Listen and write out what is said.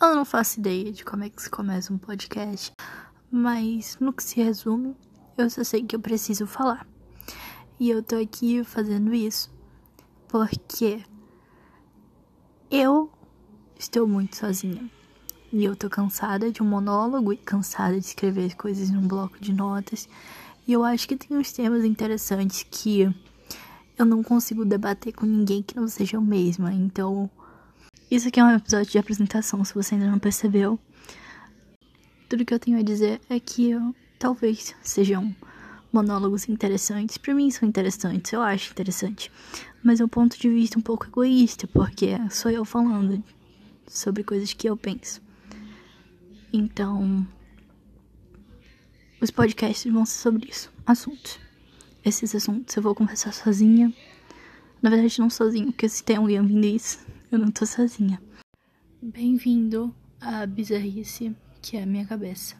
Eu não faço ideia de como é que se começa um podcast, mas no que se resume, eu só sei que eu preciso falar. E eu tô aqui fazendo isso porque eu estou muito sozinha. E eu tô cansada de um monólogo e cansada de escrever coisas num bloco de notas. E eu acho que tem uns temas interessantes que eu não consigo debater com ninguém que não seja eu mesma. Então, isso aqui é um episódio de apresentação, se você ainda não percebeu. Tudo que eu tenho a dizer é que eu, talvez sejam monólogos interessantes. Para mim são interessantes, eu acho interessante. Mas é um ponto de vista um pouco egoísta, porque sou eu falando sobre coisas que eu penso. Então, os podcasts vão ser sobre isso, assuntos. Esses assuntos eu vou conversar sozinha. Na verdade, não sozinha, porque se tem alguém ouvindo isso, eu não tô sozinha. Bem-vindo à bizarrice que é a minha cabeça.